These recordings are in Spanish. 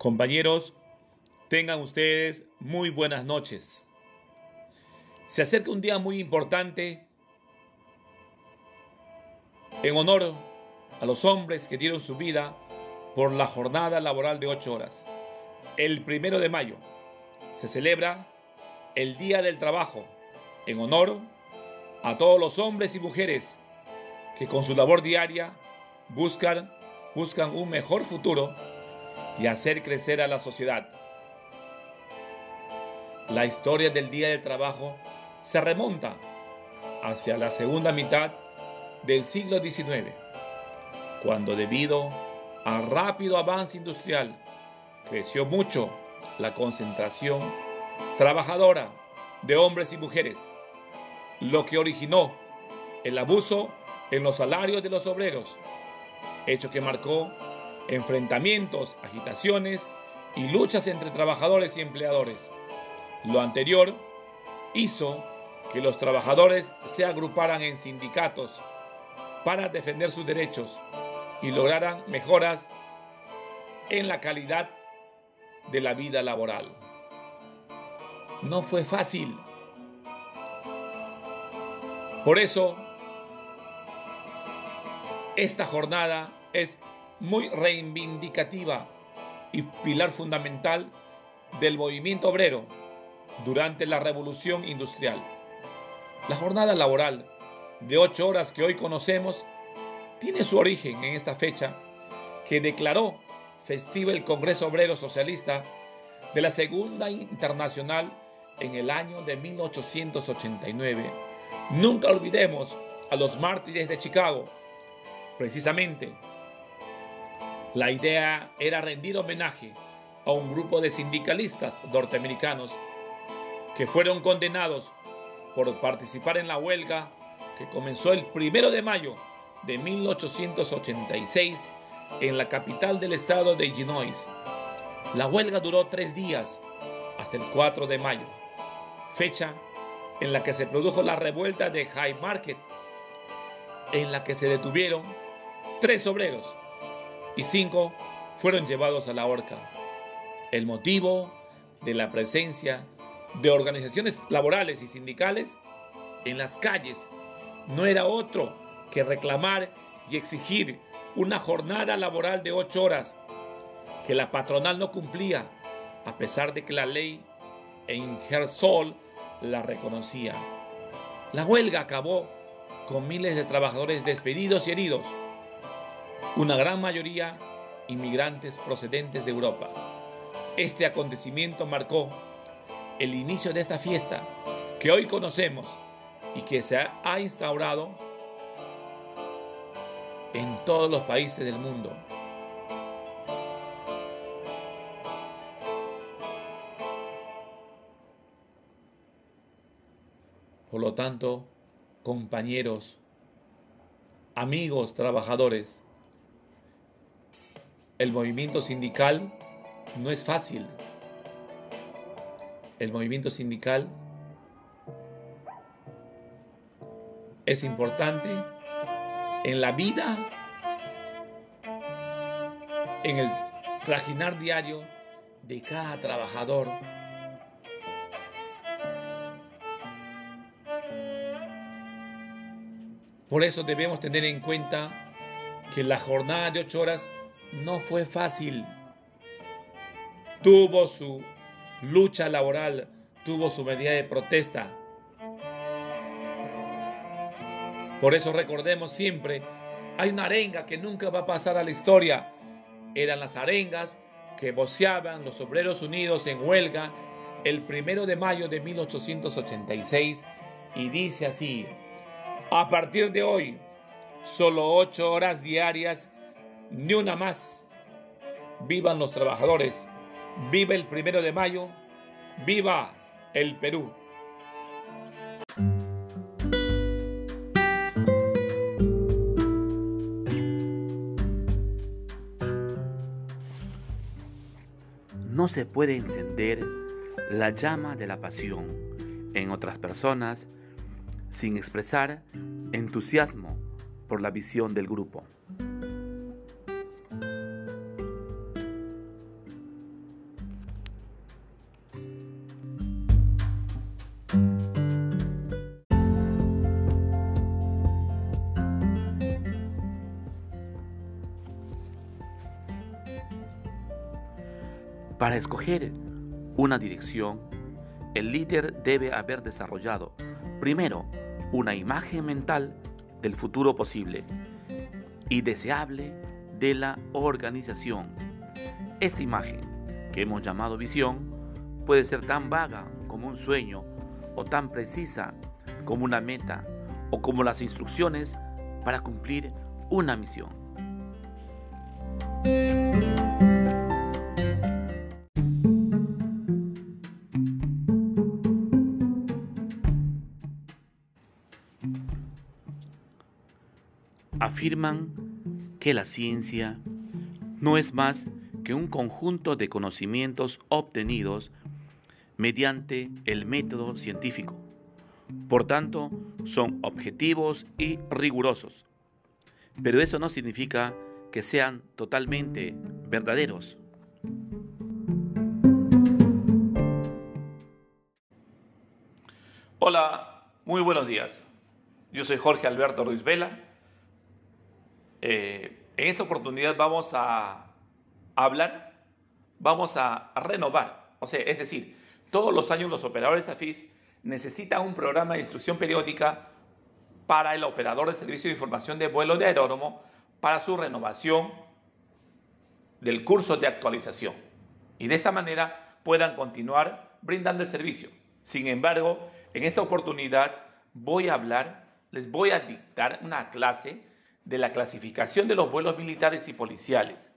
Compañeros, tengan ustedes muy buenas noches. Se acerca un día muy importante en honor a los hombres que dieron su vida por la jornada laboral de ocho horas. El primero de mayo se celebra el Día del Trabajo en honor a todos los hombres y mujeres que con su labor diaria buscan, buscan un mejor futuro y hacer crecer a la sociedad. La historia del Día del Trabajo se remonta hacia la segunda mitad del siglo XIX, cuando debido al rápido avance industrial creció mucho la concentración trabajadora de hombres y mujeres, lo que originó el abuso en los salarios de los obreros, hecho que marcó enfrentamientos, agitaciones y luchas entre trabajadores y empleadores. Lo anterior hizo que los trabajadores se agruparan en sindicatos para defender sus derechos y lograran mejoras en la calidad de la vida laboral. No fue fácil. Por eso, esta jornada es muy reivindicativa y pilar fundamental del movimiento obrero durante la revolución industrial. La jornada laboral de ocho horas que hoy conocemos tiene su origen en esta fecha que declaró festiva el Congreso Obrero Socialista de la Segunda Internacional en el año de 1889. Nunca olvidemos a los mártires de Chicago. Precisamente, la idea era rendir homenaje a un grupo de sindicalistas norteamericanos que fueron condenados por participar en la huelga que comenzó el primero de mayo de 1886 en la capital del estado de Illinois. La huelga duró tres días, hasta el 4 de mayo, fecha en la que se produjo la revuelta de High Market, en la que se detuvieron tres obreros y cinco fueron llevados a la horca. El motivo de la presencia de organizaciones laborales y sindicales en las calles no era otro que reclamar y exigir una jornada laboral de ocho horas que la patronal no cumplía, a pesar de que la ley en Gersol la reconocía. La huelga acabó con miles de trabajadores despedidos y heridos, una gran mayoría inmigrantes procedentes de Europa. Este acontecimiento marcó el inicio de esta fiesta que hoy conocemos y que se ha instaurado en todos los países del mundo. Por lo tanto, compañeros, amigos, trabajadores, el movimiento sindical no es fácil el movimiento sindical es importante en la vida, en el trajinar diario de cada trabajador. Por eso debemos tener en cuenta que la jornada de ocho horas no fue fácil. Tuvo su lucha laboral tuvo su medida de protesta. Por eso recordemos siempre, hay una arenga que nunca va a pasar a la historia. Eran las arengas que voceaban los obreros unidos en huelga el primero de mayo de 1886 y dice así, a partir de hoy, solo ocho horas diarias, ni una más. Vivan los trabajadores Viva el primero de mayo, viva el Perú. No se puede encender la llama de la pasión en otras personas sin expresar entusiasmo por la visión del grupo. Para escoger una dirección, el líder debe haber desarrollado primero una imagen mental del futuro posible y deseable de la organización. Esta imagen, que hemos llamado visión, puede ser tan vaga como un sueño o tan precisa como una meta o como las instrucciones para cumplir una misión. Afirman que la ciencia no es más que un conjunto de conocimientos obtenidos mediante el método científico. Por tanto, son objetivos y rigurosos. Pero eso no significa que sean totalmente verdaderos. Hola, muy buenos días. Yo soy Jorge Alberto Ruiz Vela. Eh, en esta oportunidad vamos a hablar, vamos a renovar, o sea, es decir, todos los años los operadores AFIS necesitan un programa de instrucción periódica para el operador de servicio de información de vuelo de aeródromo para su renovación del curso de actualización y de esta manera puedan continuar brindando el servicio. Sin embargo, en esta oportunidad voy a hablar, les voy a dictar una clase de la clasificación de los vuelos militares y policiales.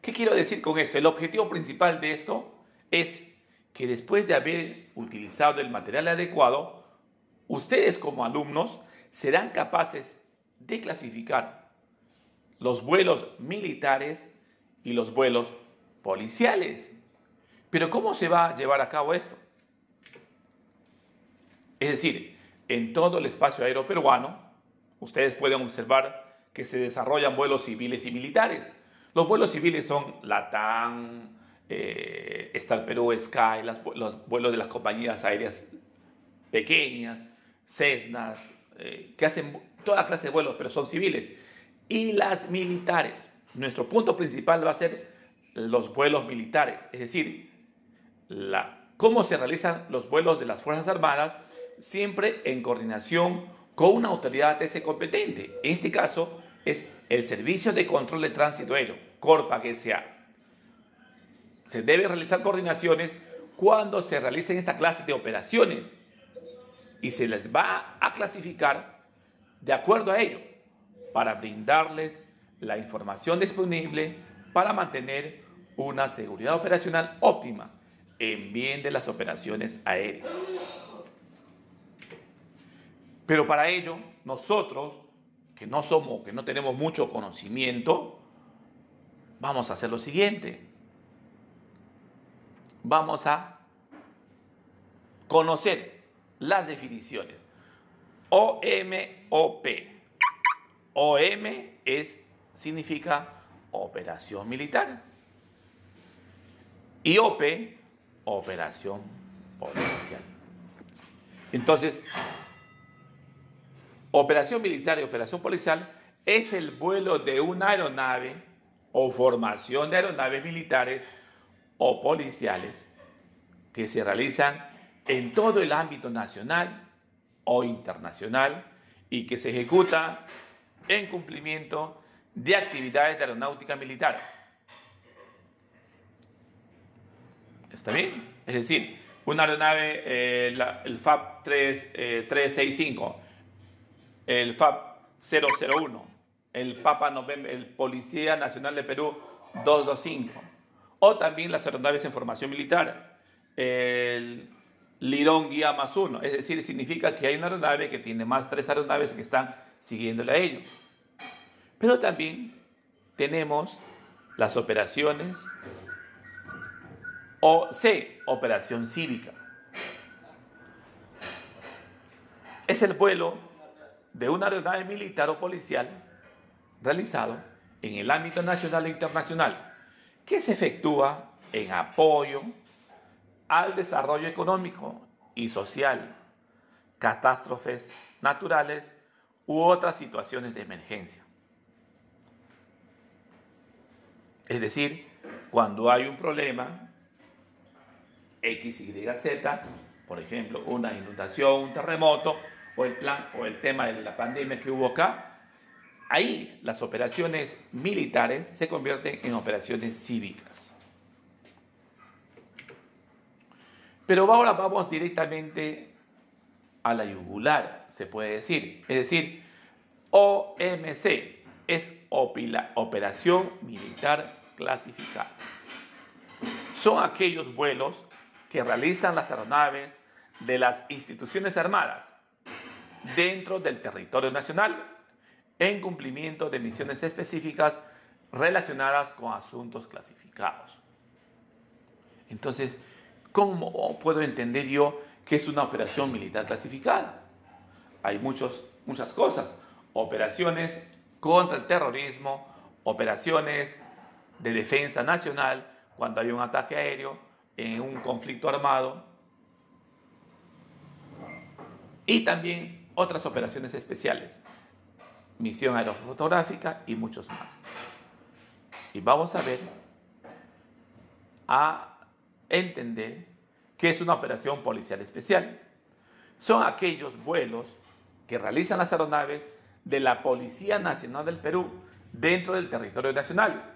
¿Qué quiero decir con esto? El objetivo principal de esto es que después de haber utilizado el material adecuado, ustedes como alumnos serán capaces de clasificar los vuelos militares y los vuelos policiales. Pero ¿cómo se va a llevar a cabo esto? Es decir, en todo el espacio aéreo peruano, ustedes pueden observar que se desarrollan vuelos civiles y militares. Los vuelos civiles son LATAM, eh, el Perú Sky, los vuelos de las compañías aéreas pequeñas, Cessnas, eh, que hacen toda clase de vuelos, pero son civiles. Y las militares. Nuestro punto principal va a ser los vuelos militares, es decir, cómo se realizan los vuelos de las Fuerzas Armadas, siempre en coordinación con una autoridad ese competente. En este caso es el Servicio de Control de Tránsito Aéreo, CORPA sea se deben realizar coordinaciones cuando se realicen esta clase de operaciones y se les va a clasificar de acuerdo a ello para brindarles la información disponible para mantener una seguridad operacional óptima en bien de las operaciones aéreas. Pero para ello, nosotros, que no somos, que no tenemos mucho conocimiento, vamos a hacer lo siguiente vamos a conocer las definiciones. OMOP. OM es, significa operación militar. Y OP, operación policial. Entonces, operación militar y operación policial es el vuelo de una aeronave o formación de aeronaves militares o policiales que se realizan en todo el ámbito nacional o internacional y que se ejecuta en cumplimiento de actividades de aeronáutica militar. ¿Está bien? Es decir, una aeronave, eh, el FAB 365, el FAB 001, el Papa November, el Policía Nacional de Perú 225 o también las aeronaves en formación militar, el Lirón Guía más uno, es decir, significa que hay una aeronave que tiene más tres aeronaves que están siguiéndole a ellos. Pero también tenemos las operaciones o C, operación cívica. Es el vuelo de una aeronave militar o policial realizado en el ámbito nacional e internacional que se efectúa en apoyo al desarrollo económico y social, catástrofes naturales u otras situaciones de emergencia. Es decir, cuando hay un problema, X, Y, Z, por ejemplo, una inundación, un terremoto, o el plan, o el tema de la pandemia que hubo acá, ahí las operaciones militares se convierten en operaciones cívicas. Pero ahora vamos directamente a la yugular, se puede decir. Es decir, OMC es Operación Militar Clasificada. Son aquellos vuelos que realizan las aeronaves de las instituciones armadas dentro del territorio nacional en cumplimiento de misiones específicas relacionadas con asuntos clasificados. Entonces, ¿cómo puedo entender yo que es una operación militar clasificada? Hay muchos, muchas cosas. Operaciones contra el terrorismo, operaciones de defensa nacional cuando hay un ataque aéreo, en un conflicto armado, y también otras operaciones especiales, misión aerofotográfica y muchos más. Y vamos a ver, a entender qué es una operación policial especial. Son aquellos vuelos que realizan las aeronaves de la Policía Nacional del Perú dentro del territorio nacional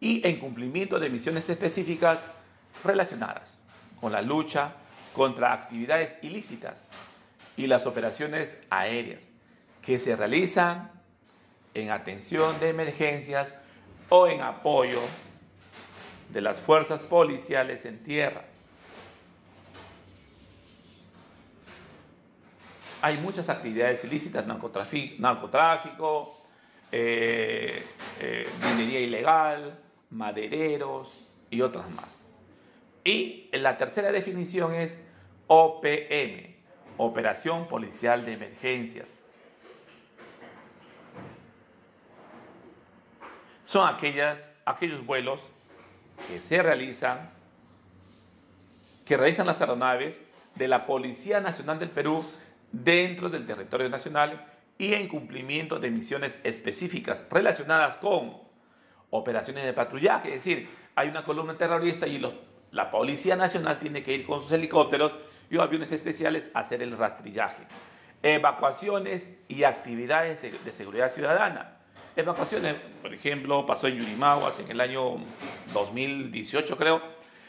y en cumplimiento de misiones específicas relacionadas con la lucha contra actividades ilícitas y las operaciones aéreas que se realizan en atención de emergencias o en apoyo de las fuerzas policiales en tierra. Hay muchas actividades ilícitas, narcotráfico, eh, eh, minería ilegal, madereros y otras más. Y la tercera definición es OPM, Operación Policial de Emergencias. Son aquellas, aquellos vuelos que se realizan, que realizan las aeronaves de la Policía Nacional del Perú dentro del territorio nacional y en cumplimiento de misiones específicas relacionadas con operaciones de patrullaje, es decir, hay una columna terrorista y la Policía Nacional tiene que ir con sus helicópteros y aviones especiales hacer el rastrillaje. Evacuaciones y actividades de seguridad ciudadana. Evacuaciones, por ejemplo, pasó en Yurimaguas en el año 2018 creo,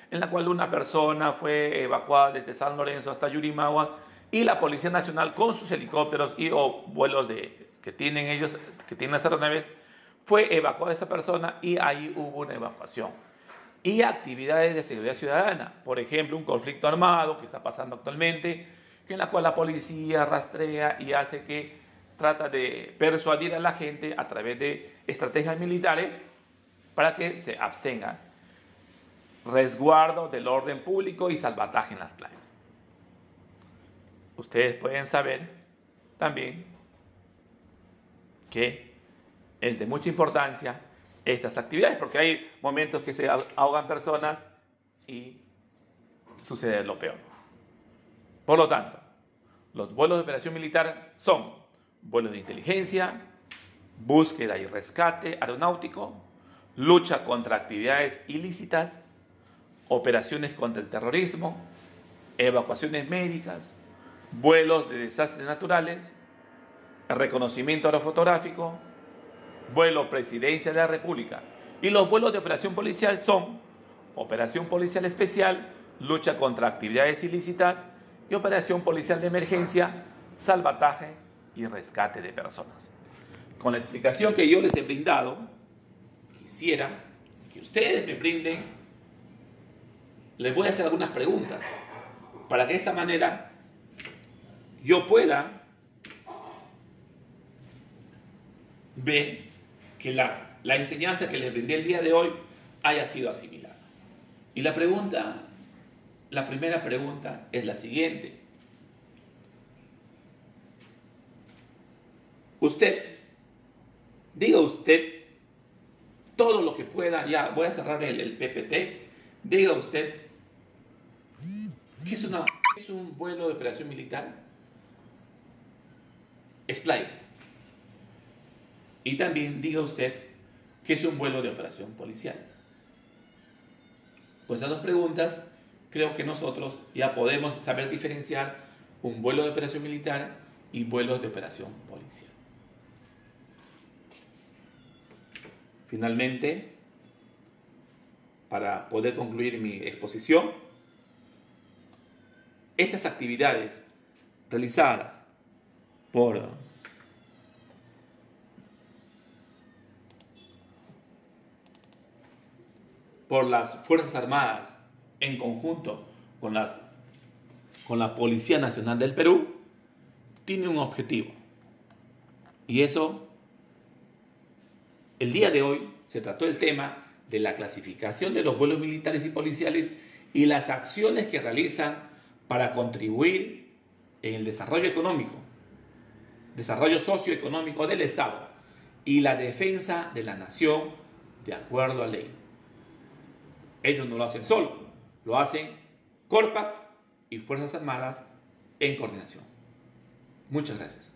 en la cual una persona fue evacuada desde San Lorenzo hasta Yurimaguas y la Policía Nacional con sus helicópteros y vuelos de, que tienen ellos, que tienen las aeronaves, fue evacuada esa persona y ahí hubo una evacuación. Y actividades de seguridad ciudadana, por ejemplo, un conflicto armado que está pasando actualmente, en la cual la policía rastrea y hace que trata de persuadir a la gente a través de estrategias militares para que se abstengan. Resguardo del orden público y salvataje en las playas. Ustedes pueden saber también que es de mucha importancia estas actividades, porque hay momentos que se ahogan personas y sucede lo peor. Por lo tanto, los vuelos de operación militar son vuelos de inteligencia, búsqueda y rescate aeronáutico, lucha contra actividades ilícitas, operaciones contra el terrorismo, evacuaciones médicas, vuelos de desastres naturales, reconocimiento aerofotográfico, vuelo Presidencia de la República. Y los vuelos de operación policial son operación policial especial, lucha contra actividades ilícitas y operación policial de emergencia, salvataje y rescate de personas. Con la explicación que yo les he brindado, quisiera que ustedes me brinden, les voy a hacer algunas preguntas para que de esta manera yo pueda ver que la, la enseñanza que les brindé el día de hoy haya sido asimilada. Y la pregunta, la primera pregunta es la siguiente. Usted, diga usted todo lo que pueda, ya voy a cerrar el, el PPT, diga usted, ¿qué es, una, es un vuelo de operación militar? Expláyese. Y también diga usted que es un vuelo de operación policial. Con esas dos preguntas, creo que nosotros ya podemos saber diferenciar un vuelo de operación militar y vuelos de operación policial. Finalmente, para poder concluir mi exposición, estas actividades realizadas por por las Fuerzas Armadas en conjunto con, las, con la Policía Nacional del Perú, tiene un objetivo. Y eso, el día de hoy se trató el tema de la clasificación de los vuelos militares y policiales y las acciones que realizan para contribuir en el desarrollo económico, desarrollo socioeconómico del Estado y la defensa de la nación de acuerdo a ley. Ellos no lo hacen solo, lo hacen Corpac y Fuerzas Armadas en coordinación. Muchas gracias.